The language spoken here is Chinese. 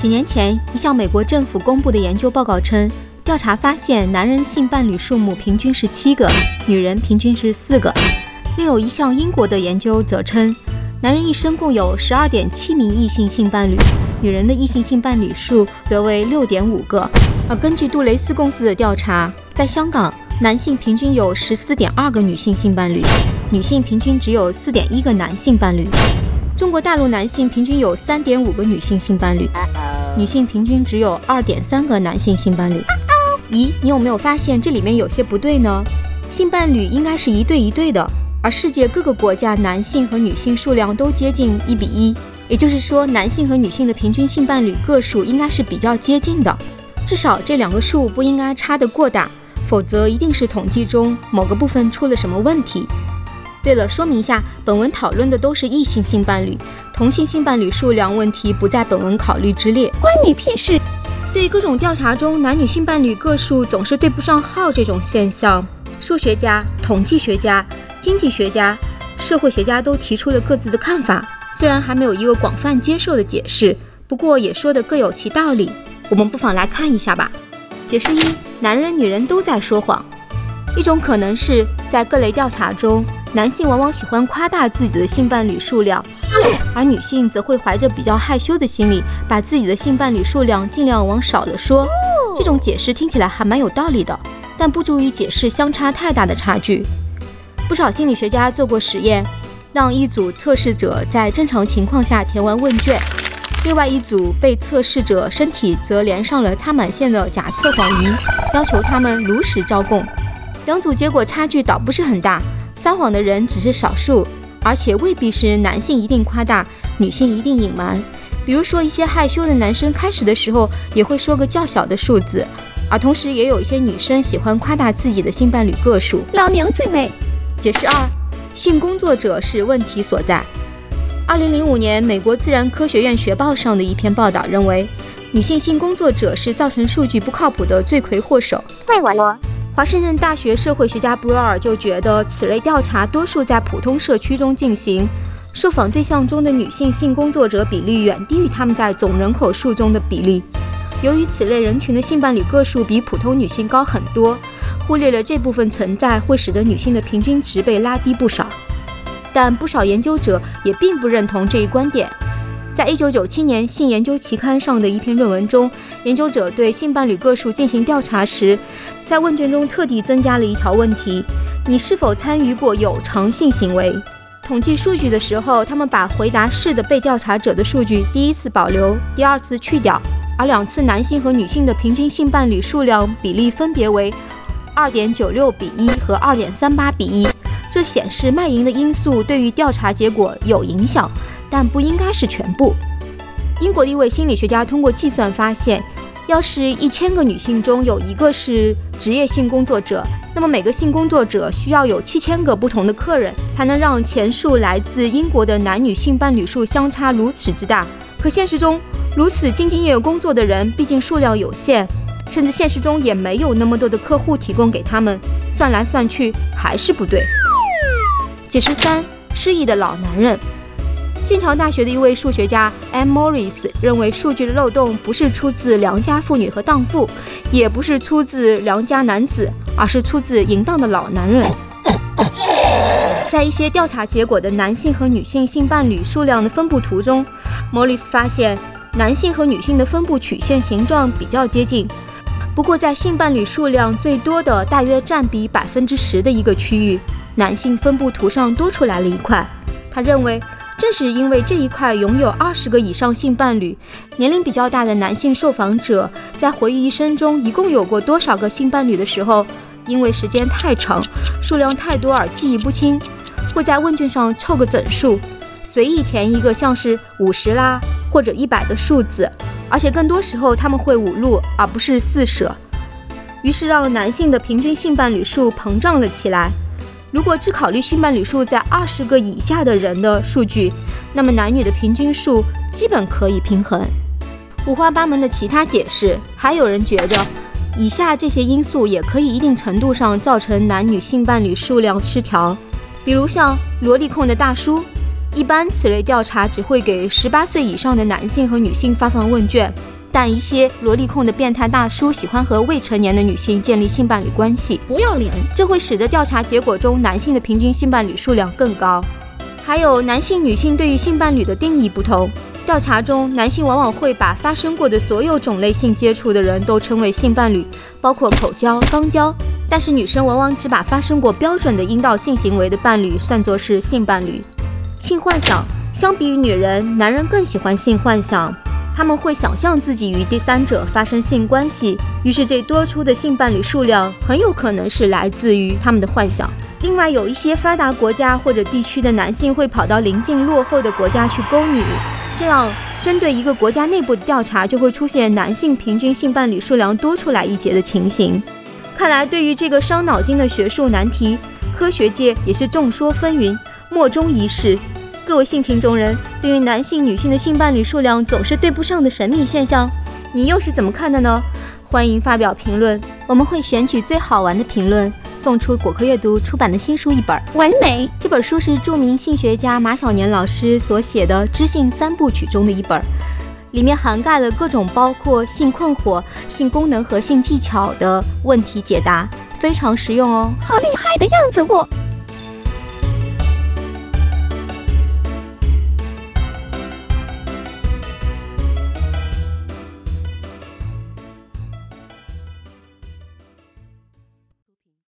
几年前，一项美国政府公布的研究报告称，调查发现男人性伴侣数目平均是七个，女人平均是四个。另有一项英国的研究则称，男人一生共有十二点七名异性性伴侣，女人的异性性伴侣数则为六点五个。而根据杜蕾斯公司的调查，在香港，男性平均有十四点二个女性性伴侣，女性平均只有四点一个男性伴侣。中国大陆男性平均有三点五个女性性伴侣，女性平均只有二点三个男性性伴侣。咦，你有没有发现这里面有些不对呢？性伴侣应该是一对一对的，而世界各个国家男性和女性数量都接近一比一，也就是说，男性和女性的平均性伴侣个数应该是比较接近的，至少这两个数不应该差得过大，否则一定是统计中某个部分出了什么问题。对了，说明一下，本文讨论的都是异性性伴侣，同性性伴侣数量问题不在本文考虑之列。关你屁事！对各种调查中男女性伴侣个数总是对不上号这种现象，数学家、统计学家、经济学家、社会学家都提出了各自的看法。虽然还没有一个广泛接受的解释，不过也说的各有其道理。我们不妨来看一下吧。解释一：男人、女人都在说谎。一种可能是在各类调查中。男性往往喜欢夸大自己的性伴侣数量，而女性则会怀着比较害羞的心理，把自己的性伴侣数量尽量往少了说。这种解释听起来还蛮有道理的，但不足以解释相差太大的差距。不少心理学家做过实验，让一组测试者在正常情况下填完问卷，另外一组被测试者身体则连上了插满线的假测谎仪，要求他们如实招供。两组结果差距倒不是很大。撒谎的人只是少数，而且未必是男性一定夸大，女性一定隐瞒。比如说，一些害羞的男生开始的时候也会说个较小的数字，而同时也有一些女生喜欢夸大自己的性伴侣个数。老娘最美。解释二：性工作者是问题所在。二零零五年，美国自然科学院学报上的一篇报道认为，女性性工作者是造成数据不靠谱的罪魁祸首。怪我咯。华盛顿大学社会学家布罗尔就觉得，此类调查多数在普通社区中进行，受访对象中的女性性工作者比例远低于他们在总人口数中的比例。由于此类人群的性伴侣个数比普通女性高很多，忽略了这部分存在会使得女性的平均值被拉低不少。但不少研究者也并不认同这一观点。在一九九七年《性研究》期刊上的一篇论文中，研究者对性伴侣个数进行调查时，在问卷中特地增加了一条问题：你是否参与过有偿性行为？统计数据的时候，他们把回答是的被调查者的数据第一次保留，第二次去掉，而两次男性和女性的平均性伴侣数量比例分别为二点九六比一和二点三八比一。这显示卖淫的因素对于调查结果有影响。但不应该是全部。英国的一位心理学家通过计算发现，要是一千个女性中有一个是职业性工作者，那么每个性工作者需要有七千个不同的客人，才能让前述来自英国的男女性伴侣数相差如此之大。可现实中，如此兢兢业业工作的人毕竟数量有限，甚至现实中也没有那么多的客户提供给他们，算来算去还是不对。解释三：失忆的老男人。剑桥大学的一位数学家 M. Morris 认为，数据的漏洞不是出自良家妇女和荡妇，也不是出自良家男子，而是出自淫荡的老男人。在一些调查结果的男性和女性性伴侣数量的分布图中，Morris 发现男性和女性的分布曲线形状比较接近。不过，在性伴侣数量最多的大约占比百分之十的一个区域，男性分布图上多出来了一块。他认为。正是因为这一块拥有二十个以上性伴侣，年龄比较大的男性受访者在回忆一生中一共有过多少个性伴侣的时候，因为时间太长、数量太多而记忆不清，会在问卷上凑个整数，随意填一个像是五十啦或者一百的数字，而且更多时候他们会五路而不是四舍，于是让男性的平均性伴侣数膨胀了起来。如果只考虑性伴侣数在二十个以下的人的数据，那么男女的平均数基本可以平衡。五花八门的其他解释，还有人觉着以下这些因素也可以一定程度上造成男女性伴侣数量失调，比如像萝莉控的大叔。一般此类调查只会给十八岁以上的男性和女性发放问卷，但一些萝莉控的变态大叔喜欢和未成年的女性建立性伴侣关系，不要脸，这会使得调查结果中男性的平均性伴侣数量更高。还有男性、女性对于性伴侣的定义不同，调查中男性往往会把发生过的所有种类性接触的人都称为性伴侣，包括口交、肛交，但是女生往往只把发生过标准的阴道性行为的伴侣算作是性伴侣。性幻想，相比于女人，男人更喜欢性幻想。他们会想象自己与第三者发生性关系，于是这多出的性伴侣数量很有可能是来自于他们的幻想。另外，有一些发达国家或者地区的男性会跑到邻近落后的国家去勾女，这样针对一个国家内部的调查就会出现男性平均性伴侣数量多出来一截的情形。看来，对于这个伤脑筋的学术难题，科学界也是众说纷纭。莫衷一是，各位性情中人，对于男性、女性的性伴侣数量总是对不上的神秘现象，你又是怎么看的呢？欢迎发表评论，我们会选取最好玩的评论，送出果壳阅读出版的新书一本。完美，这本书是著名性学家马小年老师所写的《知性三部曲》中的一本，里面涵盖了各种包括性困惑、性功能和性技巧的问题解答，非常实用哦。好厉害的样子，我。